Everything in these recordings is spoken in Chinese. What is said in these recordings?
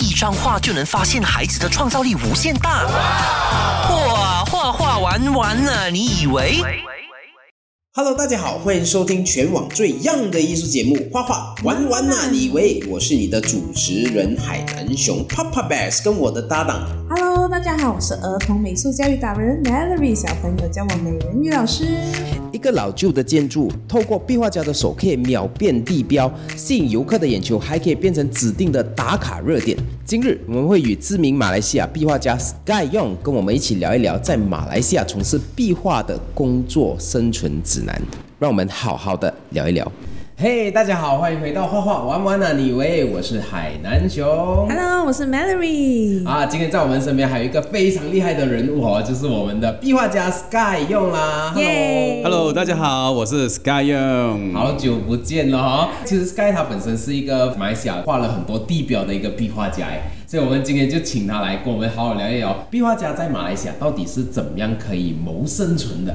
一张画就能发现孩子的创造力无限大。哇，画画玩完了，你以为？Hello，大家好，欢迎收听全网最 young 的艺术节目《画画玩完了、你以为我是你的主持人海南熊 Papa Bears，跟我的搭档 Hello，大家好，我是儿童美术教育达人 Mallory，小朋友叫我美人鱼老师。一个老旧的建筑，透过壁画家的手可以秒变地标，吸引游客的眼球，还可以变成指定的打卡热点。今日我们会与知名马来西亚壁画家 Sky Young 跟我们一起聊一聊在马来西亚从事壁画的工作生存指南，让我们好好的聊一聊。嘿大家好，欢迎回到画画玩玩啊！你喂我是海南熊 Hello，我是 Mallory。啊，今天在我们身边还有一个非常厉害的人物哦，就是我们的壁画家 Sky 用啦。Hello，Hello，大家好，我是 Sky Young。好久不见了哈、其实 Sky 他本身是一个马来西亚画了很多地标的一个壁画家哎，所以我们今天就请他来跟我们好好聊一聊壁画家在马来西亚到底是怎么样可以谋生存的。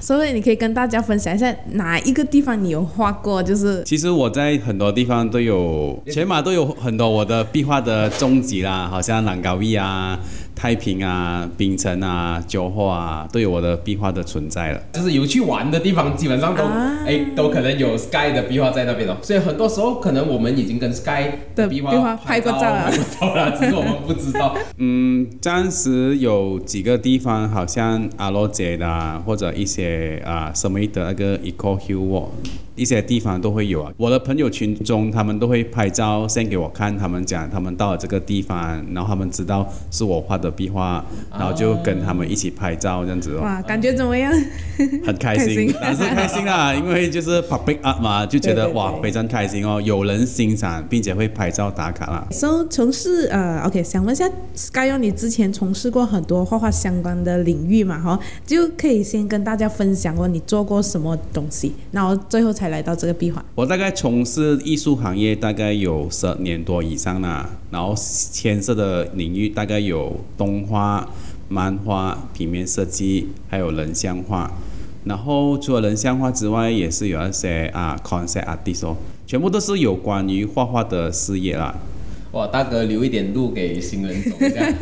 所以你可以跟大家分享一下哪一个地方你有画过，就是其实我在很多地方都有，全马都有很多我的壁画的踪迹啦，好像南高义啊、太平啊、槟城啊、九货啊，都有我的壁画的存在了。就是有去玩的地方，基本上都哎、啊都可能有 Sky 的壁画在那边哦。所以很多时候可能我们已经跟 Sky 的壁画拍过照了拍过照了，只是我们不知道。嗯，暂时有几个地方，好像阿罗杰的、啊，或者一些啊什么的那个 Eco Hill Walk，一些地方都会有啊。我的朋友群中，他们都会拍照 send 给我看，他们讲他们到了这个地方，然后他们知道是我画的壁画，然后就跟他们一起拍照这样子哦。哇，感觉怎么样？很开 心开心，当然是开心啦，因为就是 public art 嘛，就觉得哇非常开心哦，有人欣赏，并且会拍照打卡啦。so 从事呃，OK，想问一下 Sky，你之前从事过很多画画相关的领域嘛？哈，就可以先跟大家分享过你做过什么东西，然后最后才来到这个闭环。我大概从事艺术行业大概有十年多以上啦，然后牵涉的领域大概有动画、漫画、平面设计，还有人像画。然后除了人像画之外，也是有一些啊 concept artist 哦，全部都是有关于画画的事业啦。哇，大哥留一点路给新人走，这样。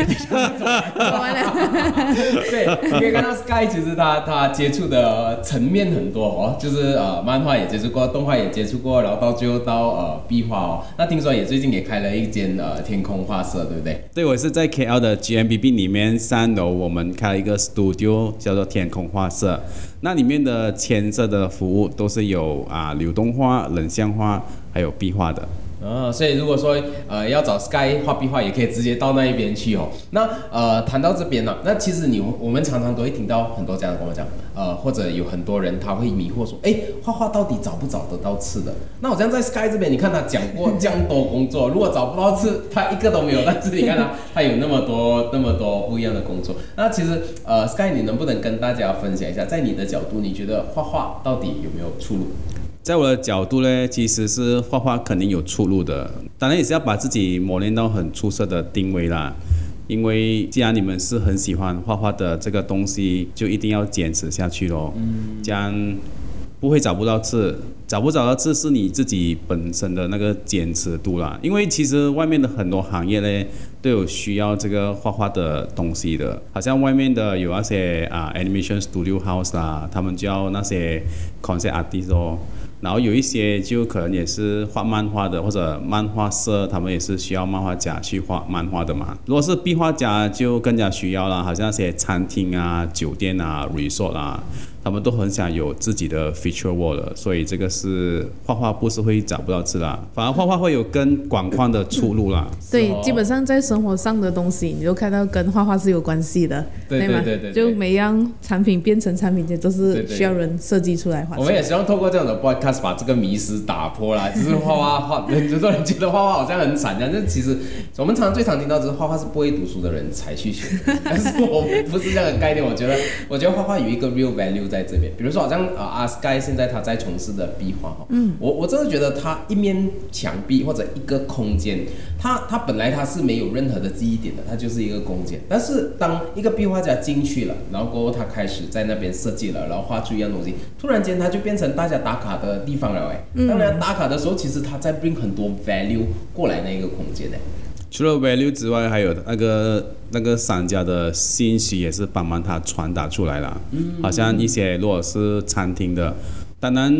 完了，对，你可以看到 Sky 其实他他接触的层面很多哦，就是呃漫画也接触过，动画也接触过，然后到最后到呃壁画哦。那听说也最近也开了一间呃天空画社，对不对？对，我是在 KL 的 GMBB 里面三楼，我们开了一个 studio，叫做天空画社。那里面的牵涉的服务都是有啊流动画、人像画，还有壁画的。啊，所以如果说呃要找 Sky 画壁画，也可以直接到那一边去哦。那呃谈到这边呢、那其实你我们常常都会听到很多家长跟我讲，呃或者有很多人他会迷惑说，哎画画到底找不找得到吃的？那我这样在 Sky 这边，你看他讲过 这样多工作，如果找不到吃，他一个都没有，但是你看他他有那么多那么多不一样的工作。那其实呃 Sky 你能不能跟大家分享一下，在你的角度，你觉得画画到底有没有出路？在我的角度呢，其实是画画肯定有出路的，当然也是要把自己磨练到很出色的定位啦。因为既然你们是很喜欢画画的这个东西，就一定要坚持下去咯。嗯，这样不会找不到字，找不找到字是你自己本身的那个坚持度啦。因为其实外面的很多行业呢，都有需要这个画画的东西的，好像外面的有那些啊 animation studio house 啦，他们叫那些 concept artist 哦。然后有一些就可能也是画漫画的，或者漫画社，他们也是需要漫画家去画漫画的嘛。如果是壁画家，就更加需要了，好像那些餐厅啊、酒店啊、resort 啊，他们都很想有自己的 feature wall 的，所以这个是画画不是会找不到字啦，反而画画会有更广泛的出路啦。对哦，基本上在生活上的东西，你就看到跟画画是有关系的，对吗？对对对对就每样产品变成产品，这都是需要人设计出来画。我们也希望透过这样的 podcast 把这个迷思打破啦。只是画画画，很 多人觉得画画好像很惨，但是其实我们常常最常听到就是画画是不会读书的人才去学，但是我不是这样的概念。我觉得，我觉得画画有一个 real value 在这边。比如说，好像啊阿 Sky 现在他在从事的壁画哈，嗯，我我真的觉得他一面墙壁或者一个空间，他他本来他是没有任何的记忆点的，它就是一个空间。但是当一个壁画家进去了，然后过后他开始在那边设计了，然后画出一样东西，突然间他就变成大家打卡的地方了哎。当然打卡的时候，其实他在 bring 很多 value 过来那一个空间哎。除了 value 之外，还有那个那个商家的信息也是帮忙他传达出来了。嗯，好像一些如果是餐厅的，当然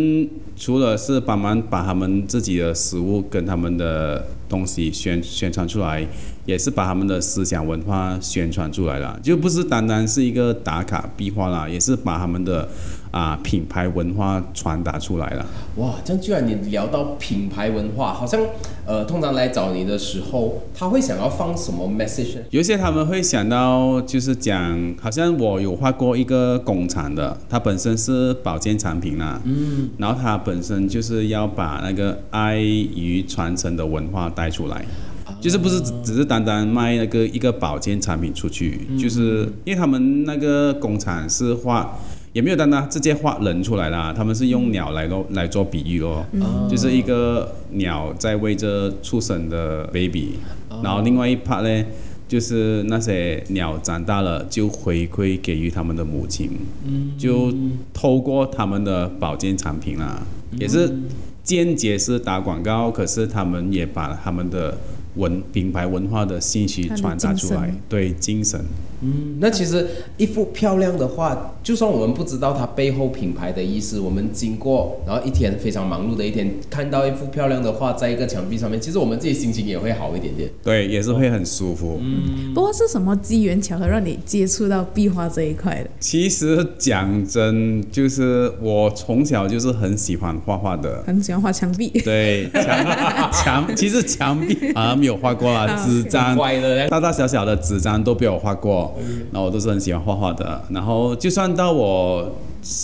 除了是帮忙把他们自己的食物跟他们的东西宣宣传出来，也是把他们的思想文化宣传出来了，就不是单单是一个打卡壁画啦，也是把他们的啊品牌文化传达出来了。哇，这样居然你聊到品牌文化，好像呃，通常来找你的时候，他会想要放什么 message？有些他们会想到，就是讲，好像我有画过一个工厂的，它本身是保健产品啦，嗯，然后它本身就是要把那个爱与传承的文化带出来，就是不是只只是单单卖那个一个保健产品出去，就是因为他们那个工厂是画。也没有单单直接画人出来啦，他们是用鸟来咯来做比喻咯，就是一个鸟在喂着出生的 baby，然后另外一 part 呢，就是那些鸟长大了就回馈给予他们的母亲，就透过他们的保健产品啦，也是间接是打广告，可是他们也把他们的文品牌文化的信息传达出来对精神。嗯，那其实一幅漂亮的画，就算我们不知道它背后品牌的意思，我们经过然后一天非常忙碌的一天，看到一幅漂亮的画在一个墙壁上面，其实我们自己心情也会好一点点。对，也是会很舒服。嗯不过是什么机缘巧合让你接触到壁画这一块的？其实讲真，就是我从小就是很喜欢画画的。很喜欢画墙壁，对，墙墙 其实墙壁好像没有画过啦，啊纸张大大小小的纸张都被我画过，然后我都是很喜欢画画的。然后就算到我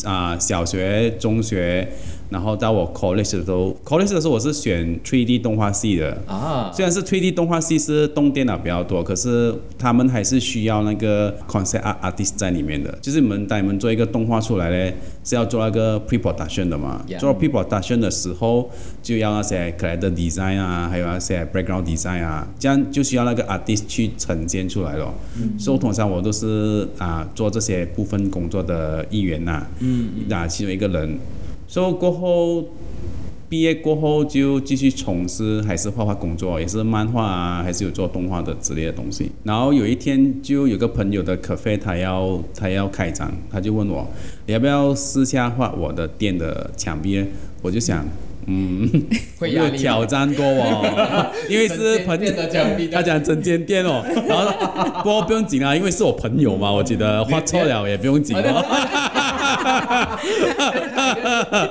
啊、小学、中学，然后到我 college 的时候，college 的时候我是选 3D 动画系的。啊，虽然是 3D 动画系是动电脑比较多，可是他们还是需要那个 concept art artist 在里面的。就是你们当你们做一个动画出来嘞，是要做那个 pre production 的嘛 Yeah 做 pre production 的时候，就要那些 character design 啊，还有那些 background design 啊，这样就需要那个 artist 去呈现出来咯。所以通常我都是啊做这些部分工作的一员呐、嗯，啊其中一个人。所以过后毕业过后就继续从事还是画画工作，也是漫画啊，还是有做动画的之类的东西。然后有一天就有个朋友的 cafe 他要他要开张，他就问我你要不要私下画我的店的墙壁？我就想。嗯，我有挑战过哦，因为是朋友他讲整间店哦，然后不过不用紧啊，因为是我朋友嘛，我觉得 画错了也不用紧哦。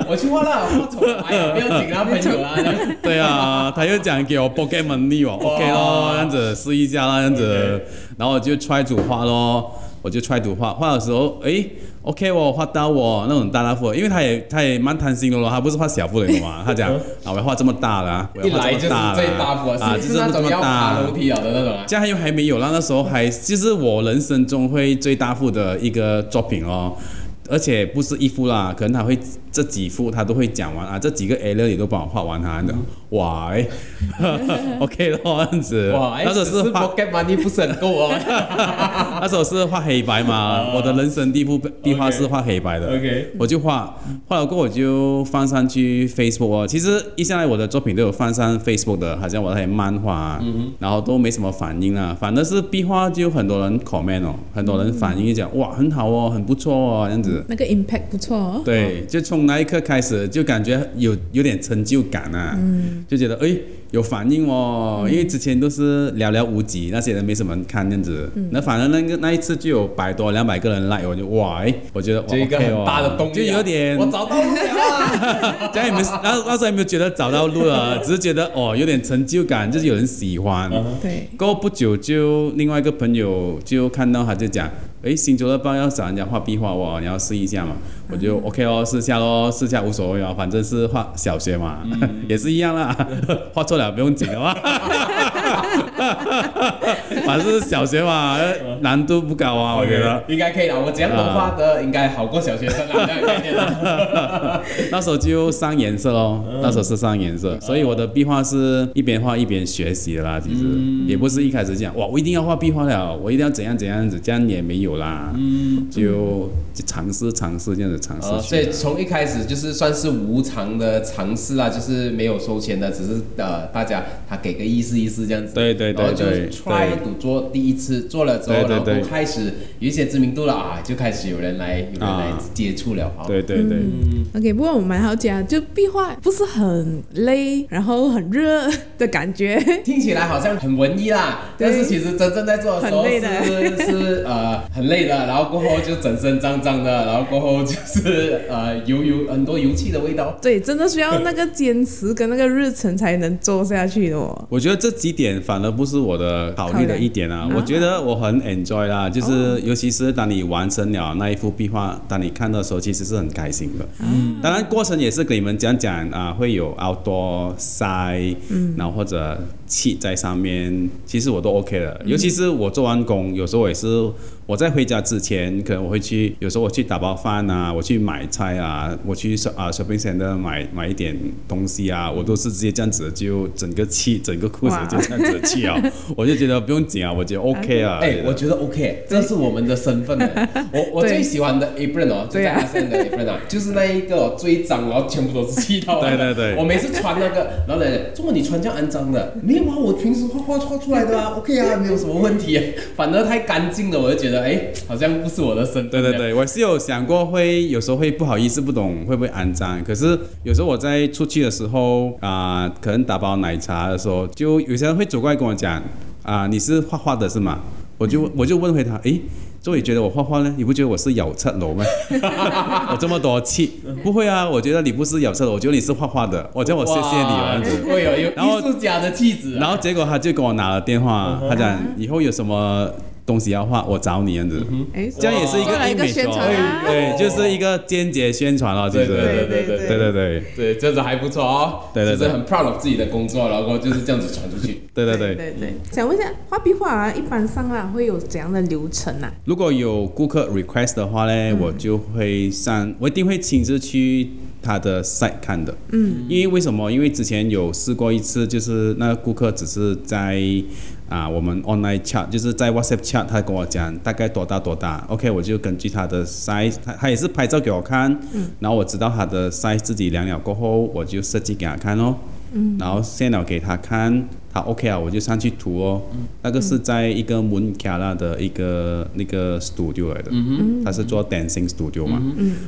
我去画了，画丑了，哎呀，不要紧啦，朋友啊，对啊，他又讲给我 pocket money 哦，OK 咯，这样子试一下啦，这样子，然后我就 try 组画咯，我就 try 组画，画的时候，诶 OK 哦，画到我那种大大幅，因为他也他也蛮贪心的咯，他不是画小幅的嘛？他讲啊，我要画这么大的啊，我要画一来就是这么大的最大幅啊，啊，就是是这么那种要爬大楼。梯啊的那种啊。这样又还没有啦，那时候还就是我人生中会最大幅的一个作品哦，而且不是一幅啦，可能他会这几幅他都会讲完啊，这几个 area 你都帮我画完他的，哇、哎 OK 咯，这样子，哇，哎，那时候只是 pocket money 不是很够哦。那时候是画黑白嘛，我的人生第一幅壁画是画黑白的 OK 我就画，画了过后我就放上去 Facebook 哦。其实一向来我的作品都有放上 Facebook 的，好像我那些漫画、啊，然后都没什么反应啊。反正是壁画就很多人 comment 哦，很多人反应就讲哇很好哦，很不错哦，这样子。那个 impact 不错哦。对，就从那一刻开始，就感觉有有点成就感啊，就觉得哎有反应哦，因为之前都是寥寥无几，那些人没什么人看这样子，那反正那个那一次就有百多两百个人 like，我就哇哎，我觉得哇就一个很大的动力啊，就有点我找到路了啊。这样有没有？那那时候有没有觉得找到路了？只是觉得哦，有点成就感，就是有人喜欢。对，过不久就另外一个朋友就看到他就讲，诶，新竹的班要找人家画壁画哇，你要试一下嘛？我就 OK 哦，试下咯，试下无所谓啊，反正是画小学嘛，也是一样啦，画错了不用紧的嘛。反正是小学嘛，难度不高啊，我觉得。应该可以了。我这样的画的应该好过小学生啊，这样的概念了。那时候就上颜色咯，那时候是上颜色，所以我的壁画是一边画一边学习的啦。其实、也不是一开始讲哇，我一定要画壁画了，我一定要怎样怎样子，这样也没有啦。嗯就尝试尝试这样子尝试哦，所以从一开始就是算是无偿的尝试啊，就是没有收钱的，只是呃大家他给个意思意思这样样子。对对对然后就对 try 赌桌第一次做了之后，对对对然后开始有一些知名度了啊，就开始有人来有人来啊接触了啊。对对对，OK，不过我蛮好奇啊，就壁画不是很累，然后很热的感觉。听起来好像很文艺啦，但是其实真正在做的时候很累的是是呃很累的，然后过后就整身脏脏的，然后过后就是呃油油很多油漆的味道。对，真的需要那个坚持跟那个日程才能做下去的哦。我觉得这几点反而不是我的考虑的。一点啊我觉得我很 enjoy 啦，就是尤其是当你完成了那一幅壁画，当你看到的时候，其实是很开心的。嗯，当然过程也是给你们讲讲啊，会有 outdoor 晒，嗯，然后或者气在上面，其实我都 OK 的。尤其是我做完工，有时候我也是我在回家之前，可能我会去，有时候我去打包饭啊，我去买菜啊，我去啊 shopping center 买买一点东西啊，我都是直接这样子就整个气整个裤子就这样子气啊，我就觉得不用紧啊，我觉得 OK 啊。哎，我觉得 OK，这是我们的身份。我我最喜欢的 apron 哦，就在阿森的 apron 啊，就是那一个哦最脏，然后全部都是气到来的。对对对我每次穿那个，然后呢，怎么你穿这样肮脏的？没有啊，我平时画画画出来的啊，OK 啊，没有什么问题啊。反而太干净了，我就觉得哎，好像不是我的身份。对对对，我是有想过会有时候会不好意思，不懂会不会肮脏。可是有时候我在出去的时候啊、可能打包奶茶的时候，就有些人会走过来跟我讲啊、你是画画的是吗？我就我就问回他，诶。周伟觉得我画画呢？你不觉得我是有侧楼吗？我这么多气，不会啊！我觉得你不是有侧楼，我觉得你是画画的。我叫我谢谢你这样子。会有有然后艺术家的气质啊。然后结果他就给我拿了电话，他讲以后有什么东西要画，我找你样子，这样也是一个一个宣传啊，对，就是一个间接宣传了，其实，对对对对对。对对，就是还不错哦，对对，就是很 proud of 自己的工作，然后就是这样子传出去，对对对。对对。想问一下，画壁画一般上啊会有怎样的流程呢？如果有顾客 request 的话呢，我就会上，我一定会亲自去他的 site 看的，嗯，因为为什么？因为之前有试过一次，就是那顾客只是在。啊我们 online chat，就是在 WhatsApp chat，他跟我讲大概多大多大，OK，我就根据他的 size，他他也是拍照给我看，嗯，然后我知道他的 size 自己量了过后，我就设计给他看哦。嗯，然后线了给他看，他 OK 啊，我就上去涂哦。那个是在一个 a l a 的一个那个 studio 来的，他是做 dancing studio 嘛。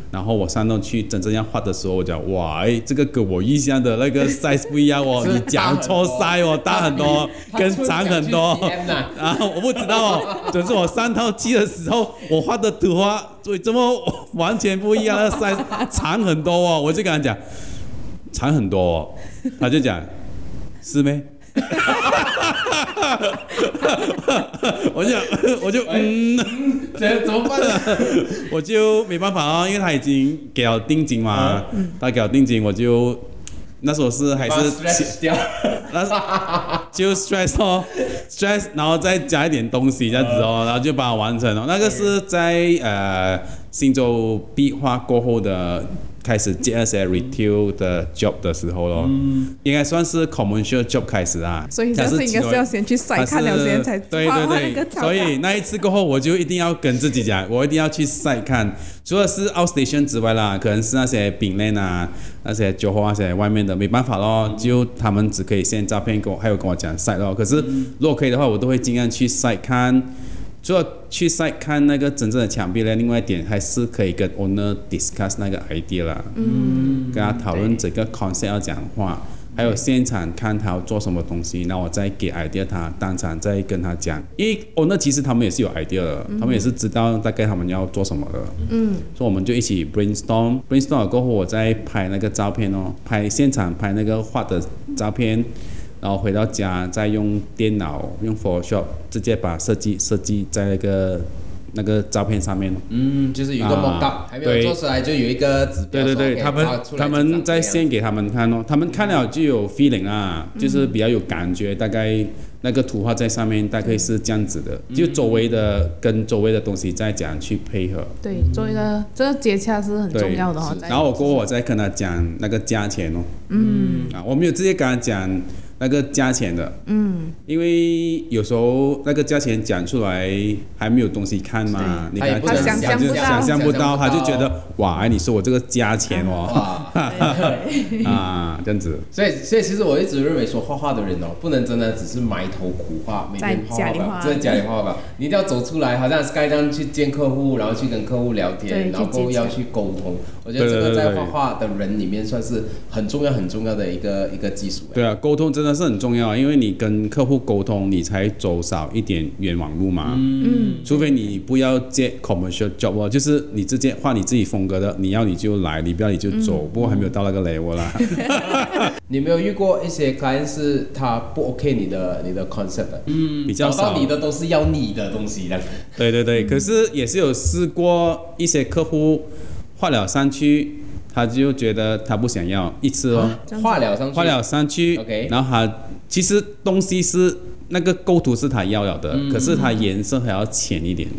然后我上到去真正要画的时候，我讲哇，哎，这个跟我印象的那个 size 不一样哦，你讲错 size 哦，大很多，跟长很多。他出讲去 CM 呐 啊，我不知道哦，就是我上套机的时候，我画的图画，所以这么完全不一样，那 size 长很多哦，我就跟他讲，长很多哦，他就讲，是没？我就我就嗯，这怎么办呢？我就没办法啊，因为他已经给了定金嘛，他给了定金，我就那时候是还是 stretch 掉。那就 stress 哦，stress，然后再加一点东西这样子哦，然后就把它完成了。那个是在呃新洲壁画过后的开始接那些 retail 的 job 的时候咯，应该算是 commercial job 开始啊。所以这是应该是要先去晒它看了先才对对对，所以那一次过后，我就一定要跟自己讲，我一定要去晒看。除了是 outstation 之外啦，可能是那些饼类啊，那些酒花那些外面的，没办法咯，就他们只可以 send 照片给我，还有跟我讲晒咯。可是如果可以的话，我都会尽量去晒看。除了去晒看那个真正的墙壁呢，另外一点还是可以跟 owner discuss 那个 idea 啦，嗯，跟他讨论整个 concept 要讲话，还有现场看他要做什么东西，那我再给 idea 他，当场再跟他讲，因为 owner 其实他们也是有 idea 的，他们也是知道大概他们要做什么的，嗯，所以我们就一起 brainstorm，brainstorm 了过后，我再拍那个照片哦，拍现场拍那个画的照片。然后回到家再用电脑用 Photoshop 直接把设计设计在那个那个照片上面。嗯，就是有一个啊 mock up，还没有对做出来就有一个指标。对对对，他们他们在线给他们看哦，他们看了就有 feeling 啊，就是比较有感觉，大概那个图画在上面大概是这样子的，就周围的跟周围的东西再讲去配合。对，做一个这个接洽是很，重要的哦。然后我过后我再跟他讲那个价钱哦。嗯。啊，我没有直接跟他讲那个价钱的，嗯，因为有时候那个价钱讲出来还没有东西看嘛，你看他也不能想象不到。想象不到，他就觉得哦哇，哎，你说我这个价钱哦，哇，啊，这样子，所以所以其实我一直认为说画画的人哦，不能真的只是埋头苦画，每天画画吧，在家里画。在家里画吧，你一定要走出来，好像 Sky 这样去见客户，然后去跟客户聊天，然后要去沟通。我觉得这个在画画的人里面算是很重要很重要的一个一个技术。对啊，沟通真的是很重要，因为你跟客户沟通，你才走少一点冤枉路嘛。嗯，除非你不要接 commercial job 哦，就是你直接画你自己风格的，你要你就来，你不要你就走。不过还没有到那个 level 啦。你没有遇过一些 client 是他不 OK 你的你的 concept 的，嗯比较少你的都是要你的东西的。对对对，可是也是有试过一些客户画了上去，他就觉得他不想要一次哦，这样子。画了上去，画了上去 OK 然后他其实东西是那个构图是他要了的，可是他颜色还要浅一点，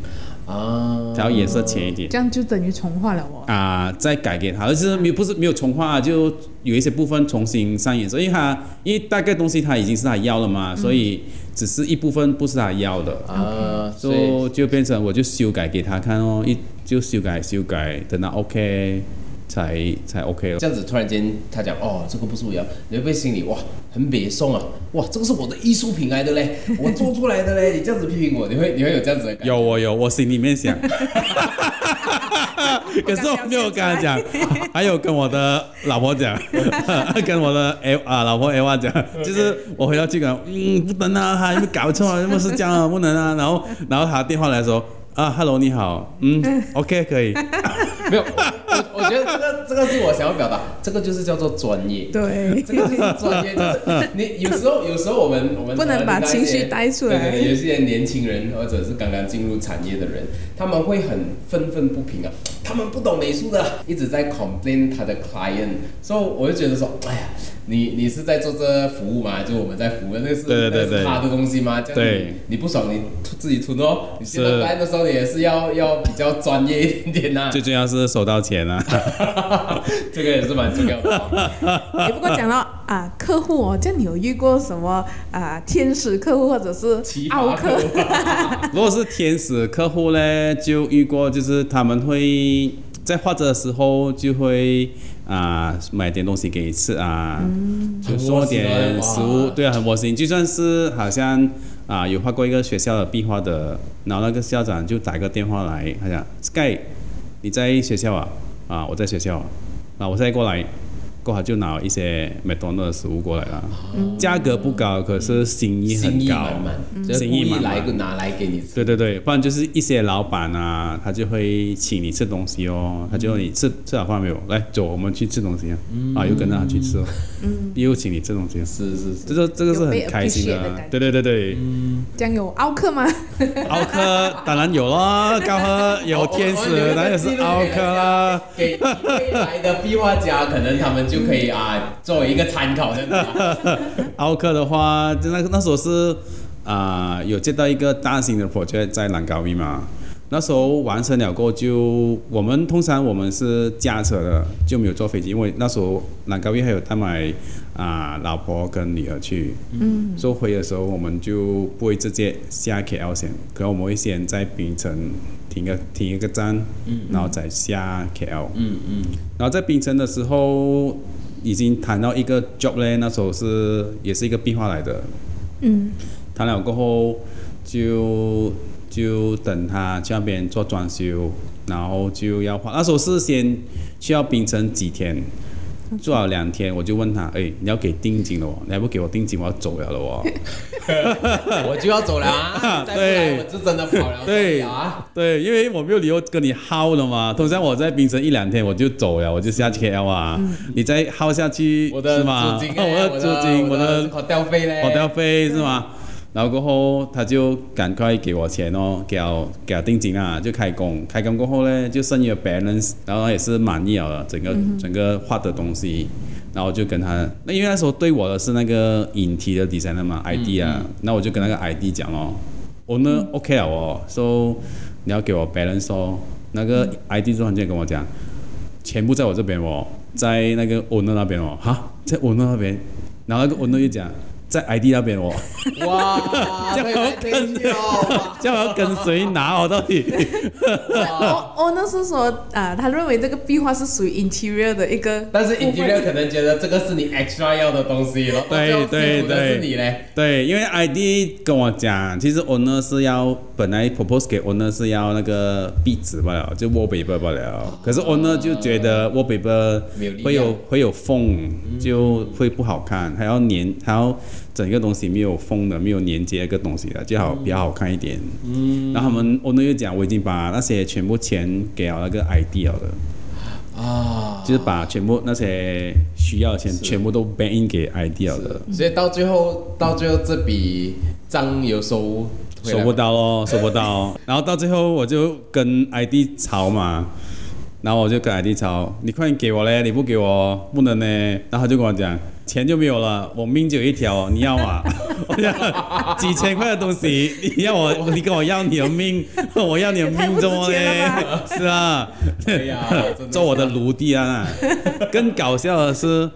啊，还要颜色浅一点。这样就等于重画了哦。啊、再改给他，而是没有不是没有重画，就有一些部分重新上颜色，因为他因为大概东西他已经是他要了嘛，所以只是一部分不是他要的，啊，所以就就变成我就修改给他看哦，一就修改修改，等到 OK 才才 OK 了。这样子突然间他讲哦，这个不是我要，你会不会心里哇很别送啊？哇，这个是我的艺术品来的嘞，我做出来的嘞，你这样子批评我，你会你会有这样子的感觉？有我有，我心里面想，可是我没有跟他讲，还有跟我的老婆讲，跟我的 L 啊老婆 L 啊讲，就是我回到去讲，嗯，不能啊，他有没有搞错啊？有没有是这样啊？不能啊。然后然后他电话来说啊，Hello 你好，嗯，OK 可以，没有，我我觉得这个这个是我想要表达，这个就是叫做专业。对，这个就是专业，就是你有时候有时候我们我们不能把情绪带出来对对对，有些年轻人或者是刚刚进入产业的人，他们会很愤愤不平啊，他们不懂美术的，一直在 complain 他的 client，所以我就觉得说，哎呀。你你是在做这服务吗？就我们在服务，那是对对对对那是他的东西吗？这样对你你不爽你自己吞哦。你现在是来的时候，也是要要比较专业一点点呐、最重要是收到钱啊。这个也是蛮重要的哦。也 不过讲到啊，客户哦，这样你有遇过什么啊天使客户或者是奇奥葩客户如果是天使客户呢，就遇过，就是他们会在画着的时候就会啊、买点东西给你吃啊，就送点食物，对啊，很窝心。就算是好像啊、有画过一个学校的壁画的，然后那个校长就打个电话来，他讲 Sky，你在学校啊？啊，我在学校，啊，我现在过来。过后就拿一些麦当劳的食物过来了，价格不高，可是心意很心意高，心意意满。满。来拿来给你吃。对对对，不然就是一些老板啊，他就会请你吃东西哦，他就问你吃吃好饭没有？来，走，我们去吃东西啊，啊，又跟着他去吃哦，又请你吃东西哦，是是是，这个这个是很开心的对对对对，这样有奥克吗？奥克当然有咯，高和有天使，当然也是奥克啦。给未来的壁画家，可能他们就就可以啊，作为一个参考的。奥克的话，就那那时候是啊、有接到一个大型的 project 在南高密嘛。那时候完成了过后就，我们通常我们是驾车的，就没有坐飞机，因为那时候南高密还有丹麦啊、老婆跟女儿去，嗯，所以回的时候我们就不会直接下 KL 先，可能我们会先在槟城停个停一个站，嗯，然后再下 KL，嗯嗯，然后在槟城的时候，已经谈到一个 job 嘞，那时候是也是一个壁画来的。嗯，谈了过后，就就等他去那边做装修，然后就要画。那时候是先去到槟城几天，做了两天，我就问他，哎，你要给定金了哦，你还不给我定金，我要走了了哦。我就要走了啊！对我就真的跑了对啊！对，因为我没有理由跟你耗了嘛。通常我在冰城一两天我就走了，我就下 KL 啊。你再耗下去我的？租金 我的租金，我的 hotel 费嘞火掉费是吗？然后过后他就赶快给我钱哦，给我给我定金啊，就开工。开工过后呢，就剩余的 balance，然后也是满意了整个、整个画的东西，然后就跟他，那因为那时候对我的是那个引题的 designer 嘛，ID 啊，那我就跟那个 ID 讲哦，我呢 OK 了哦，so 你要给我 balance 哦，那个 ID 突然间跟我讲，全部在我这边哦，在那个 owner 那边哦，哈，在 owner 那边，然后那个 owner 就讲。在 ID 那边哦，哇，这样要跟这样 我要跟谁拿哦？到底？哦哦，那是说啊、他认为这个壁画是属于 interior 的一个，但是 interior 可能觉得这个是你 extra 要的东西咯，对对辛苦的是对你嘞。对，因为 ID 跟我讲，其实 owner 是要本来 propose 给 owner 是要那个壁纸罢了，就 wallpaper 罢了。可是 owner 就觉得 wallpaper 会有会有缝，就会不好看，还要粘，还要整个东西没有封的，没有连接一个东西的，就好比较好看一点。嗯，然后他们 owner 又讲，我已经把那些全部钱给了那个 ID 了的，啊，就是把全部那些需要的钱全部都 bank in 给 ID 了的。所以到最后，到最后这笔账有收收不到咯，收不到。然后到最后我就跟 ID 吵嘛，然后我就跟 ID 吵，你快点给我嘞，你不给我不能呢。然后他就跟我讲，钱就没有了，我命就有一条，你要吗？我要几千块的东西，你要我，你跟我要你的命，我要你的命怎么也嘞？是啊，做我的奴隶啊！更搞笑的是。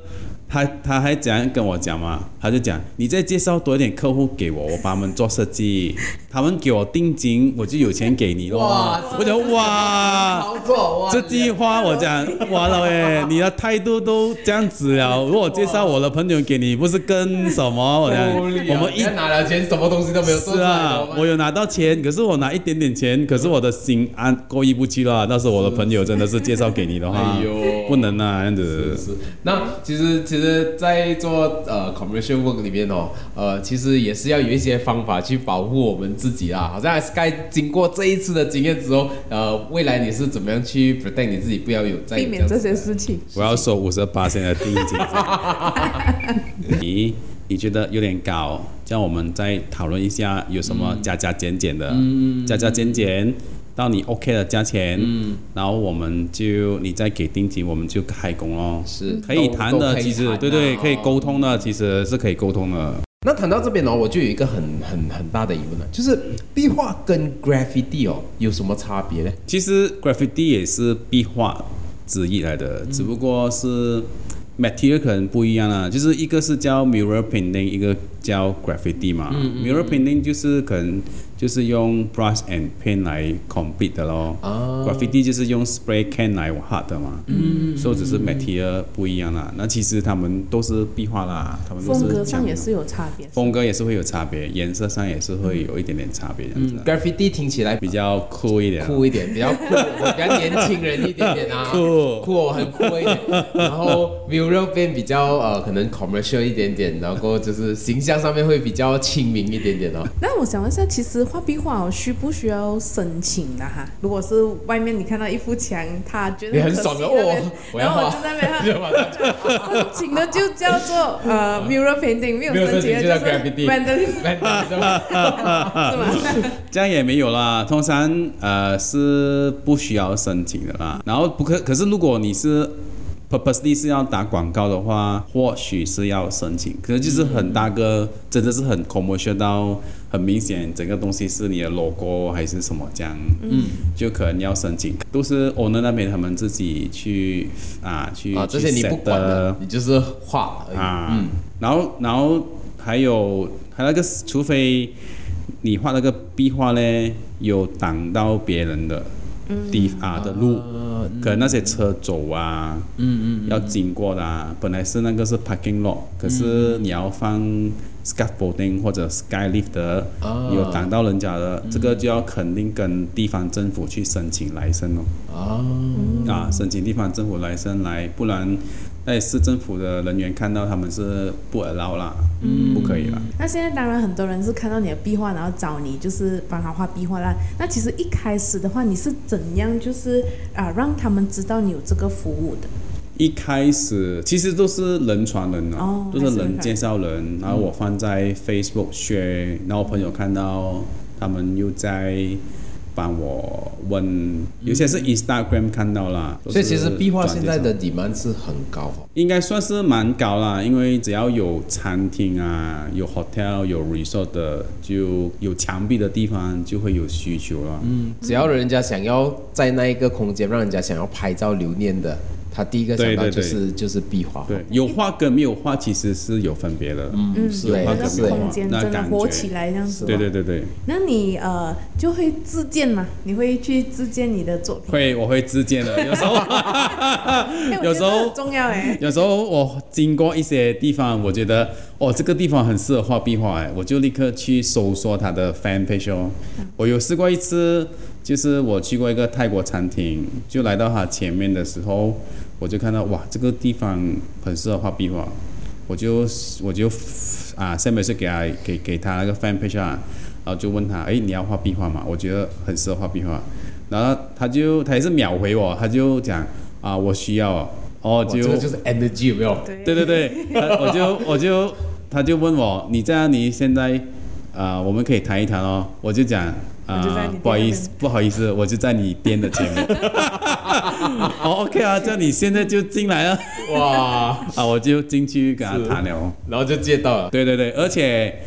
他他还怎样跟我讲嘛？他就讲你再介绍多一点客户给我，我帮他们做设计，他们给我定金，我就有钱给你咯。哇我讲哇，这句话我讲完了哎，你的态度都这样子了。如果介绍我的朋友给你，不是更什么？我讲我们一拿了钱，什么东西都没有做是啊，我有拿到钱，可是我拿一点点钱，可是我的心安过意不去了。那是我的朋友真的是介绍给你的话，哎呦不能啊，这样子。是是，那其实其实，在做呃 commercial work 里面哦，呃，其实也是要有一些方法去保护我们自己啦。好像 Sky 经过这一次的经验之后，呃，未来你是怎么样去 protect 你自己，不要有再避免这些事情。我要收五十八现在定金。你你觉得有点高，这样我们再讨论一下有什么加加减减的，嗯加加减减到你 OK 的价钱，然后我们就你再给定金，我们就开工哦。是可以谈的，其实谈对对，啊可以沟通的，其实是可以沟通的。那谈到这边哦，我就有一个很很很大的疑问了，就是壁画跟 graffiti 哦有什么差别呢？其实 graffiti 也是壁画之一来的，只不过是 material 可能不一样啦。就是一个是叫 mural painting，一个叫 graffiti 嘛。mural painting 就是可能就是用 brush and paint 来 complete 的咯。啊 graffiti 就是用 spray can 来画的嘛。嗯。所以只是 material 不一样啦。那其实他们都是壁画啦，他们都是风格上也是有差别。风格也是会有差别，颜色上也是会有一点点差别这样子啊。graffiti 听起来比较酷一点啊。酷一点，比较酷，比较年轻人一点点啊，酷酷哦，很酷一点。然后 mural 边比较呃，可能 commercial 一点点，然后就是形象上面会比较亲民一点点哦。那我想问一下，其实画壁画，需不需要申请的哈？如果是外面你看到一幅墙，他觉得你很爽的哦然后我就在那边申请的就叫做呃 mural painting，没有申请的就是 vandalism，是吗？这样也没有啦，通常呃是不需要申请的啦。然后不可，可是如果你是 purposely 是要打广告的话，或许是要申请。可是就是很大个，真的是很 commercial 到很明显，整个东西是你的 logo 还是什么这样，嗯，就可能要申请。都是 owner 那边他们自己去啊去啊，这些你不管的的，你就是画。啊，嗯，然后然后还有还有那个，除非你画那个壁画呢，有挡到别人的地、啊的路，可能那些车走啊，嗯嗯，要经过的啊，本来是那个是 parking lot，可是你要放 scaffolding 或者 skylift 的，啊。有挡到人家的，这个就要肯定跟地方政府去申请来生哦。啊，啊，申请地方政府来生来，不然在市政府的人员看到他们是不 allow 啦，嗯，不可以啦。那现在当然很多人是看到你的壁画，然后找你就是帮他画壁画啦。那其实一开始的话，你是怎样就是啊让他们知道你有这个服务的？一开始其实都是人传人啊，哦都是人介绍人，然后我放在 Facebook share，然后我朋友看到，他们又在帮我问，有些是 Instagram 看到啦，所以其实壁画现在的 demand 是很高哦。应该算是蛮高啦，因为只要有餐厅啊、有 hotel、有 resort 的，就有墙壁的地方就会有需求了。嗯，只要人家想要在那一个空间让人家想要拍照留念的，他第一个想到就是就是壁画。对，有画跟没有画其实是有分别的。嗯，嗯，对那个是空间真的那感觉活起来这样子。对对对对，那你呃就会自荐嘛？你会去自荐你的作品？会我会自荐的，有时候 有时候重要哎。有时候我经过一些地方，我觉得哦这个地方很适合画壁画哎，我就立刻去搜索他的 fan page 哦。我有试过一次，就是我去过一个泰国餐厅，就来到他前面的时候，我就看到哇这个地方很适合画壁画，我就我就啊下面是给他给给他那个 fan page 啊，然后就问他，哎你要画壁画吗？我觉得很适合画壁画，然后他就他也是秒回我，他就讲啊我需要哦，哦就这个就是 energy 有没有？对对对我就 我就他就问我，你这样你现在啊、我们可以谈一谈哦。我就讲啊、不好意思，不好意思，我就在你店的前面。哦，OK 啊，这样你现在就进来了哇，啊，我就进去跟他谈了哦。然后就接到了。对对对，而且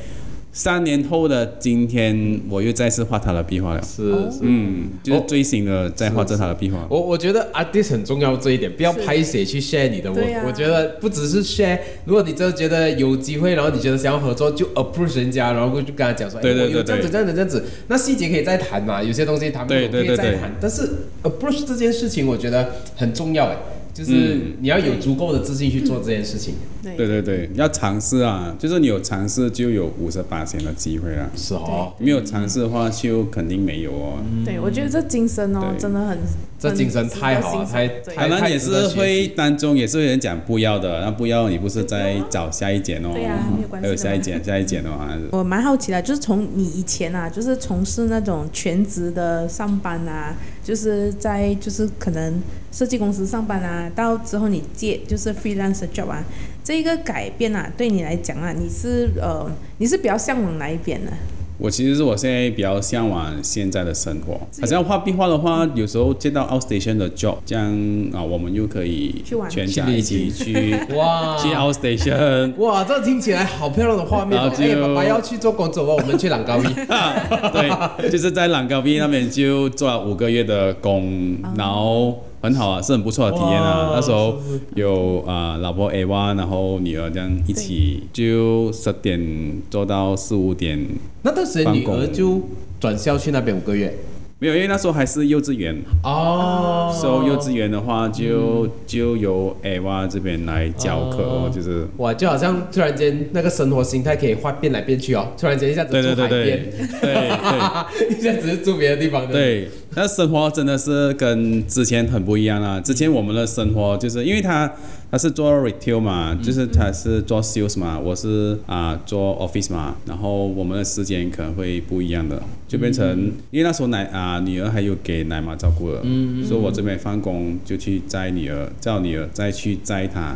三年后的今天，我又再次画他的壁画了。是是。嗯，就是最新的在画这他的壁画。我我觉得 artist 很重要这一点，不要拍写去 share 你的 work、啊我觉得不只是 share，如果你真的觉得有机会，然后你觉得想要合作，就 approach 人家，然后就跟他讲说，哎对对我有对对这样子这样子这样子，那细节可以再谈嘛，有些东西谈不懂对对对对可以再谈，但是 approach 这件事情我觉得很重要哎，就是嗯你要有足够的自信去做这件事情。对。对对，要尝试啊，就是你有尝试就有五十八千的机会啦。是哦，没有尝试的话，就肯定没有哦。对，我觉得这精神哦，真的很，这精神太好了很值得欣赏太对。太当然也是会当中也是有人讲不要的，那不要你不是在找下一件哦，对啊没有关系还有下一件下一件的话我蛮好奇的，就是从你以前啊，就是从事那种全职的上班啊，就是在就是可能设计公司上班啊，到之后你接就是 freelance job 啊，这一个改变啊，对你来讲啊，你是呃你是比较向往哪一边呢？我其实是我现在比较向往现在的生活。好像画壁画的话，有时候接到 outstation 的 job，这样啊，我们又可以全家一起去 哇去 outstation。哇，这听起来好漂亮的画面哦！然后就哎，爸爸要去做工作哦，我们去朗高壁。对，就是在朗高壁那边就做了五个月的工，然后很好啊，是很不错的体验啊。那时候有啊、老婆 A 娃，然后女儿这样一起，就十点做到四五点。那段时间女儿就转校去那边五个月。没有，因为那时候还是幼稚园，哦所以幼稚园的话就就由 A 娃这边来教课哦，就是哇，就好像突然间那个生活心态可以换变来变去哦，突然间一下子对对住海对对边，对对。一下子是住别的地方的。，对，那生活真的是跟之前很不一样啊。之前我们的生活就是因为他他是做 retail 嘛，就是他是做 sales 嘛，我是啊、做 office 嘛，然后我们的时间可能会不一样的，就变成、因为那时候奶啊、女儿还有给奶妈照顾的，嗯所以我这边放工就去载女儿，叫女儿再去载她。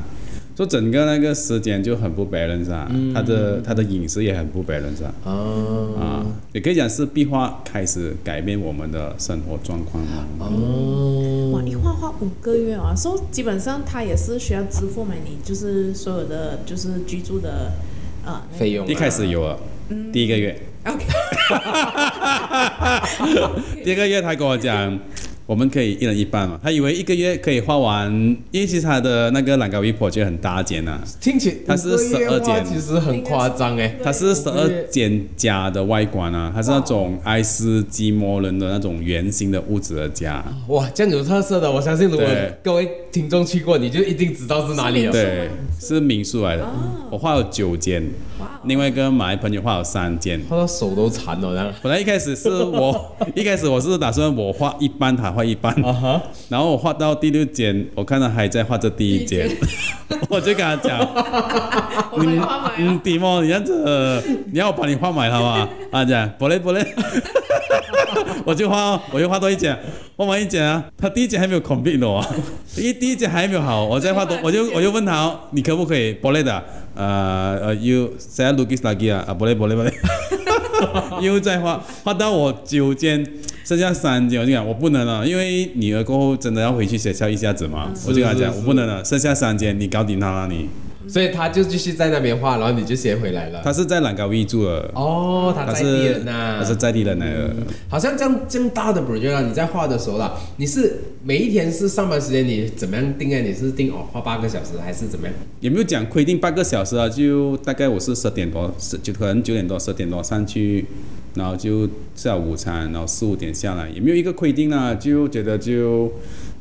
就整个那个时间就很不 balance 啊，她的他的饮食也很不 balance 啊。哦，啊，也可以讲是壁画开始改变我们的生活状况哦。哦，哇，你画画五个月啊，所以基本上他也是需要支付嘛你就是所有的就是居住的呃费用啊一开始有啊，嗯，第一个月，OK，第二个月他跟我讲，我们可以一人一半嘛。他以为一个月可以花完，因为其实他的那个兰高一坡就很大间呐、听起他是五个月12间其实很夸张哎。他是十二间家的外观啊，他是那种爱斯基摩人的那种圆形的屋子的家。哇，这样有特色的，我相信如果各位听众去过，你就一定知道是哪里了。对，是民宿来的。我画了九间，另外一个马来朋友画了三间。画到手都残了，这样。本来一开始是我，一开始我是打算我画一半，他画一半，然后我画到第六间，我看到还在画这第一间，我就跟他讲，你你迪莫，你这样子，你要我把你画满好吗？他讲不嘞不嘞，我就画，我就花多一间，画完一间啊，他第一节还没有 complete 哦，第一第一节还没有好，我再花多，我就我就问他哦，你可不可以不嘞的？呃呃，you saya lukis lagi 啊，啊不嘞不嘞不嘞。又再花，花到我九间，剩下三间，我就讲我不能了，因为女儿过后真的要回去学校一下子嘛，我就跟他讲我不能了，剩下三间你搞定他了你。所以他就继续在那边画，然后你就先回来了。他是在兰高威住的，哦，他他在地是人呐、他是在地人来的。好像这样这样大的 project 啊，你在画的时候啦，你是每一天是上班时间，你怎么样定啊？你是定哦画八个小时还是怎么样？也没有讲规定八个小时啊，就大概我是十点多，十就可能九点多、十点多上去，然后就吃了午餐，然后四五点下来，也没有一个规定啊，就觉得就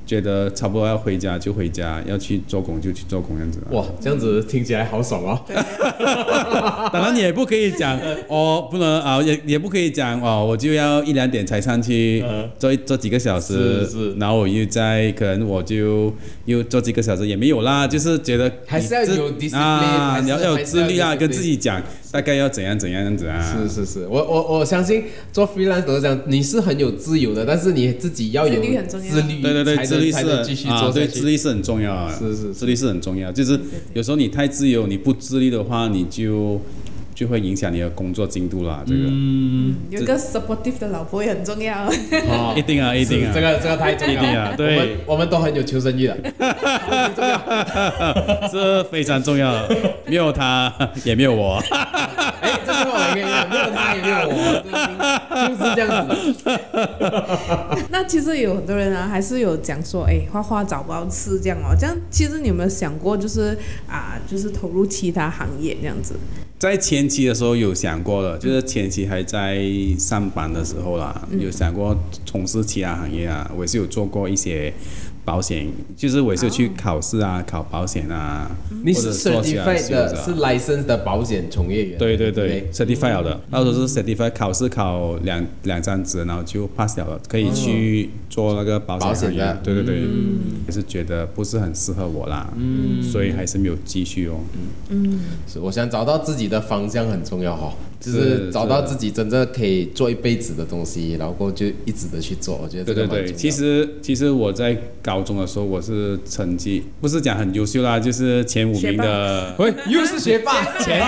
觉得差不多要回家就回家，要去做工就去做工这样子、啊。哇，这样子听起来好爽哦！当然你也不可以讲哦，不能啊，也也不可以讲哦，我就要一两点才上去嗯做做几个小时，是是然后我又在可能我就又做几个小时也没有啦，就是觉得还是要有啊，你要要有自律啊，跟自己讲大概要怎样怎样这样子啊。是是是，我我我相信做 freelance 都是这样，你是很有自由的，但是你自己要有自律对对对，自律是继续啊，对，做下去。自律是很重要啊，是是是自律是很重要。就是有时候你太自由，你不自律的话，你就就会影响你的工作进度啦。这个、有一个 supportive 的老婆也很重要。哦 一定啊，一定啊，这个这个太重要了，对我们我们都很有求生欲的，这非常重要，没有他也没有我。哎，这句话我跟你讲，没有他也没有我，就是这样子的。那其实有很多人啊，还是有讲说，哎，画画找不到吃这样哦。这样其实你有没有想过，就是啊，就是投入其他行业这样子？在前期的时候有想过了，就是前期还在上班的时候啦，有想过从事其他行业啊。我也是有做过一些保险，就是我有去考试啊，考保险啊。你是 certified 是 license 的保险从业员。对对对对，certified 了。的，那时候是 certified 考试考两两张纸，然后就 pass 了了，可以去做那个保险保险行业的。对对对，也是觉得不是很适合我啦，所以还是没有继续哦。嗯。是，我想找到自己的方向很重要哈、就是是找到自己真正可以做一辈子的东西，然后就一直的去做。我觉得这对对对，个蛮重要其实其实我在高中的时候，我是成绩不是讲很优秀啦，就是前五名的，喂，又是学霸，前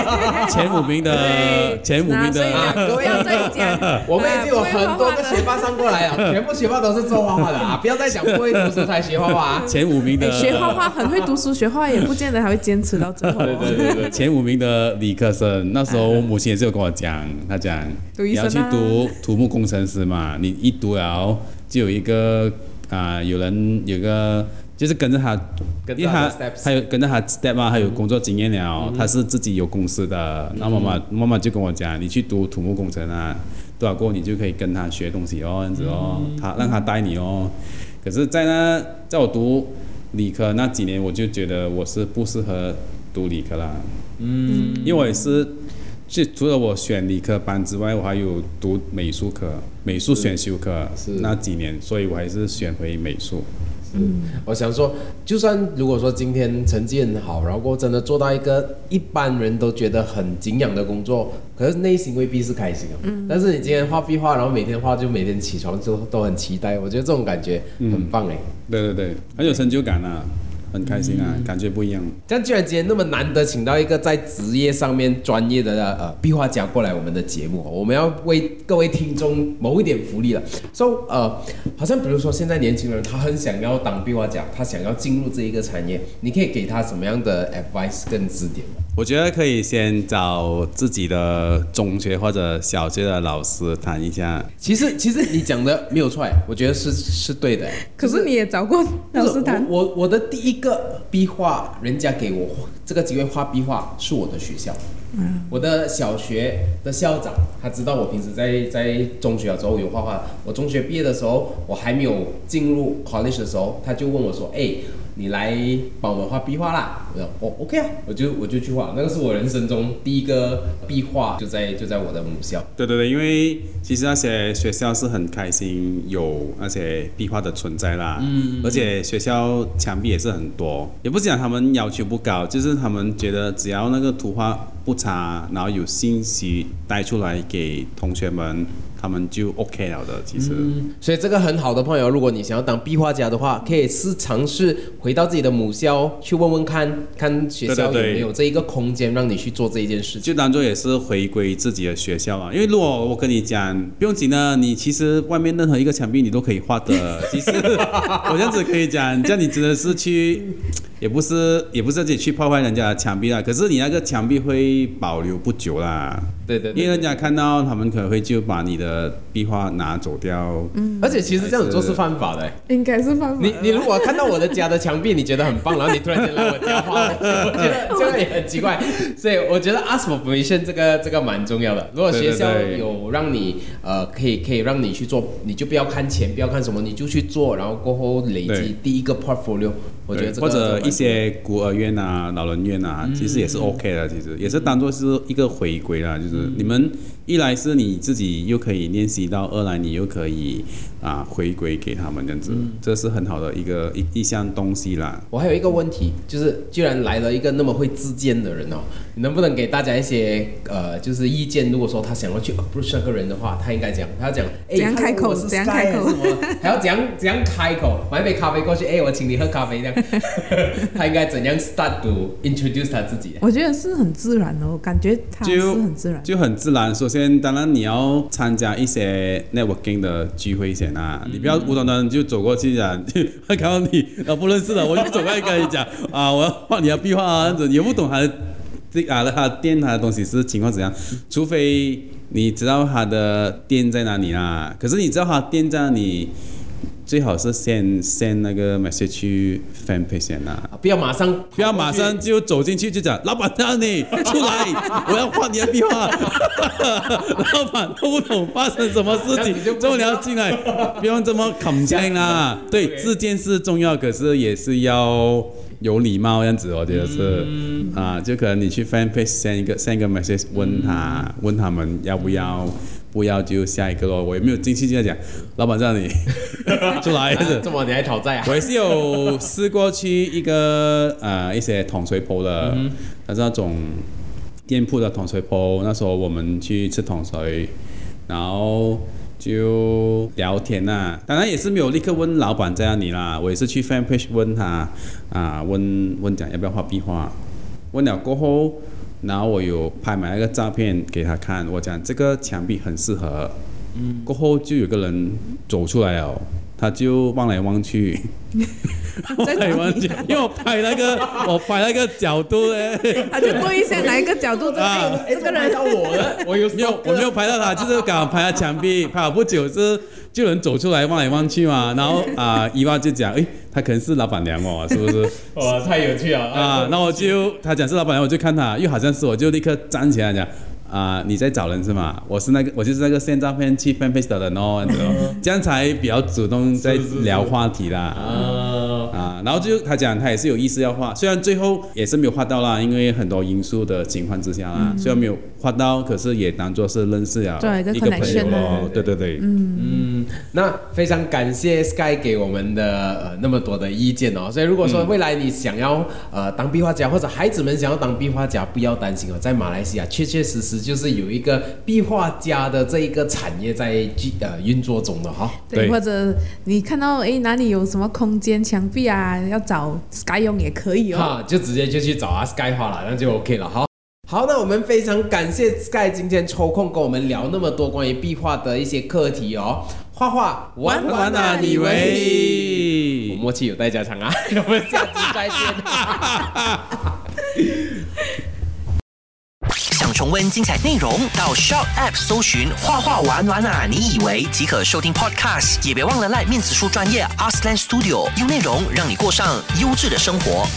前五名的前五名的。啊各位不要再讲，我们已经有啊很多个学。霸上过来了，全部学霸都是做画画的啊！不要再讲不会读书才学画画啊！前五名的学画画很会读书，学画画也不见得还会坚持到最后。对对对对，前五名的理科生，那时候母亲也是有跟我讲，他讲你要去读土木工程师嘛，你一读了就有一个啊、有人有个就是跟着他，跟着他的因为他他有跟着他 step 嘛，他有工作经验了，他是自己有公司的，那妈妈妈妈就跟我讲，你去读土木工程啊，读了过后你就可以跟他学东西哦，这样子哦，他让他带你哦。可是，在那在我读理科那几年，我就觉得我是不适合读理科啦。嗯，因为我也是，是除了我选理科班之外，我还有读美术科、美术选修课是那几年，所以我还是选回美术。嗯我想说，就算如果说今天成绩很好，然后真的做到一个一般人都觉得很敬仰的工作，可是内心未必是开心啊。但是你今天画壁画，然后每天画，就每天起床就都很期待，我觉得这种感觉很棒哎。对对对，很有成就感啊，很开心啊，感觉不一样。这样，既然今天那么难得请到一个在职业上面专业的呃壁画家过来我们的节目，我们要为各位听众谋一点福利了。So 呃，好像比如说现在年轻人他很想要当壁画家，他想要进入这一个产业，你可以给他什么样的 advice 跟指点吗？我觉得可以先找自己的中学或者小学的老师谈一下。其实其实你讲的没有错哎，我觉得是是对的哎。可是你也找过老师谈，我我我的第一个壁画，人家给我这个机会画壁画是我的学校。我的小学的校长，他知道我平时在在中学的时候有画画。我中学毕业的时候，我还没有进入 college 的时候，他就问我说：“哎，你来帮我们画壁画啦？”我说：“哦，OK 啊，我就我就去画。那个是我人生中第一个壁画，就在就在我的母校。对对对，因为其实那些学校是很开心有那些壁画的存在啦，嗯，而且学校墙壁也是很多，也不是讲他们要求不高，就是他们觉得只要那个图画不差，然后有信息带出来给同学们，他们就 OK 了的。其实，所以这个很好的朋友，如果你想要当壁画家的话，可以是尝试回到自己的母校去问问看，看学校有没有这一个空间让你去做这一件事情。就当做也是回归自己的学校啊。因为如果我跟你讲不用紧的，你其实外面任何一个墙壁你都可以画的。其实我这样子可以讲，这样你真的是去也不是也不是自己去破坏人家的墙壁啦，可是你那个墙壁会保留不久啦，对对对因为人家看到他们可能会就把你的壁画拿走掉。嗯而且其实这样子做是犯法的、欸。应该是犯法你你如果看到我的家的墙壁，你觉得很棒，然后你突然间来我家画，我觉得这个也很奇怪。所以我觉得 ask for permission 这个这个蛮重要的。如果学校有让你呃可以可以让你去做，你就不要看钱，不要看什么，你就去做，然后过后累积第一个 portfolio。我觉得或者一些孤儿院啊、老人院啊，其实也是 OK 的，其实也是当做是一个回归啦。就是你们一来是你自己又可以练习到，二来你又可以啊回归给他们这样子，这是很好的一个一一项东西啦。我还有一个问题，就是居然来了一个那么会自荐的人哦，你能不能给大家一些呃，就是意见？如果说他想要去 approach 那个人的话，他应该讲，他要讲，哎，怎样开口是怎样开口还是什么还要怎样怎样开口？买杯咖啡过去，哎，我请你喝咖啡这样，他应该怎样 start to introduce 他自己？我觉得是很自然的，我感觉他是就很自然。就很自然。首先，当然你要参加一些 networking 的聚会先啊，你不要无端端就走过去讲，看到你呃不认识的，我就走过来跟你讲 啊，我要画你的壁画啊，这样子也不懂他的这啊他的店他的东西是情况怎样，除非你知道他的店在哪里啦。可是你知道他店在哪里，最好是先 send 那个 message 去 fan page 先啦。啊不要马上，不要马上就走进去就讲，老板让你出来，我要换你的壁画。老板都不懂发生什么事情就，不之后你要进来，不用这么恐惊啦。对，自荐是重要，可是也是要有礼貌，样子我觉得是、啊，就可能你去 fan page send 一个 send 一个 message 问他，问他们要不要。不要就下一个咯，我也没有进去就在讲，老板让你 出来，啊这么你还讨债啊？我也是有试过去一个呃一些桶水铺的，它是那种店铺的桶水铺。那时候我们去吃桶水，然后就聊天呐、当然也是没有立刻问老板在哪里啦，我也是去 fan page 问他啊，问问讲要不要画壁画。问了过后，然后我有拍买那个照片给他看，我讲这个墙壁很适合。嗯过后就有个人走出来了，他就望来望去，望 来望去，因为我拍那个我拍那个角度嘞，他就对一下哪一个角度，这 啊。哎这个人。到我了，我有没有我没有拍到他，就是刚好拍到墙壁，拍了不久是就有人走出来望来望去嘛，然后啊伊娃就讲，诶，他可能是老板娘哦，是不是？哇，太有趣了啊，那我就他讲是老板娘，我就看他，又好像是我就立刻站起来讲。啊，你在找人是吗？我是那个，我就是那个 send 照片去 fan page 的人哦，这样才比较主动在聊话题啦。啊，啊，然后就他讲他也是有意思要画，虽然最后也是没有画到啦，因为很多因素的情况之下啦，虽然没有画到，可是也当做是认识了一个朋友咯对。对对嗯，嗯，那非常感谢 Sky 给我们的呃那么多的意见哦。所以如果说未来你想要呃当壁画家，或者孩子们想要当壁画家，不要担心哦，在马来西亚确确实实就是有一个壁画家的这一个产业在运呃运作中的哈、对，对或者你看到诶哪里有什么空间墙壁啊，要找 Sky 用也可以哦。哈，就直接就去找啊 Sky 画了，那就 OK 了哈。好，那我们非常感谢 Sky 今天抽空跟我们聊那么多关于壁画的一些课题哦。画画玩玩玩啊，你以我为？默契有待加强啊，我们下次再见。想重温精彩内容，到 Shout App 搜寻“画画玩玩啊”，你以为即可收听 Podcast，也别忘了赖面子书专业 Arslan Studio，用内容让你过上优质的生活。